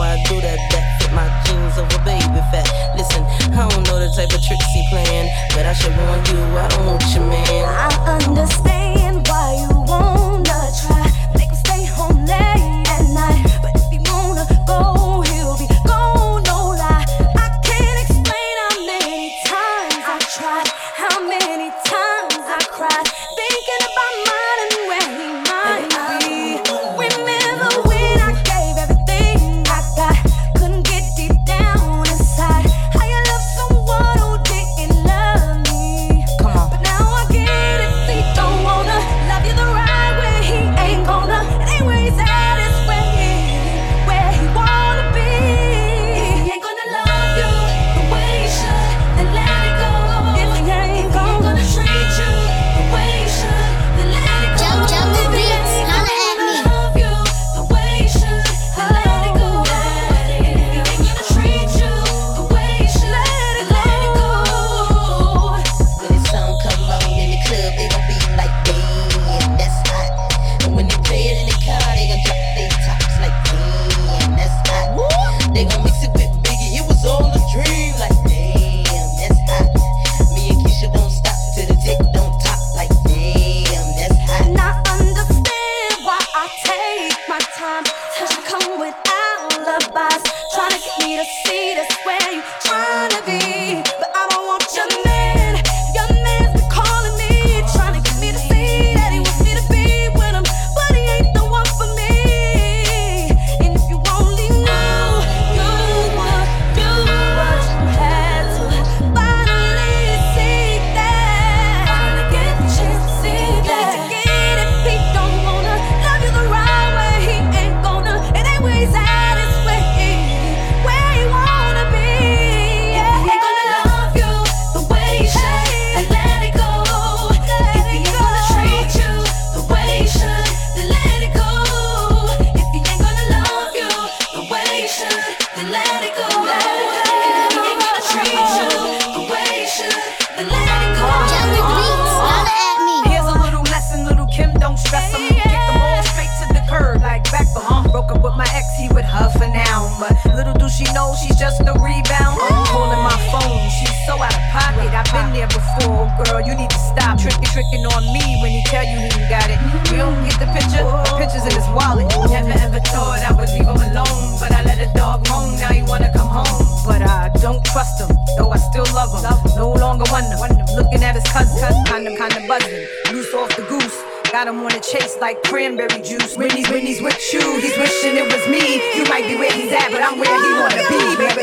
I do that. That fit my jeans over baby fat. Listen, I don't know the type of tricks he playing, but I should warn you, I don't want your man. I see. She knows she's just a rebound. I'm calling my phone. She's so out of pocket. I've been there before, girl. You need to stop tricking, tricking on me when he tell you he ain't got it. You don't get the picture. The picture's in his wallet. Never ever thought I would leave him alone, but I let a dog home. Now he wanna come home, but I don't trust him. Though I still love him. No longer wonder. Looking at his cousin, kind of, kind of buzzing. Loose off the goose. Got him on a chase like cranberry juice. When he's, when he's with you, he's wishing it was me. You might be where he's at, but I'm where he wanna be, baby.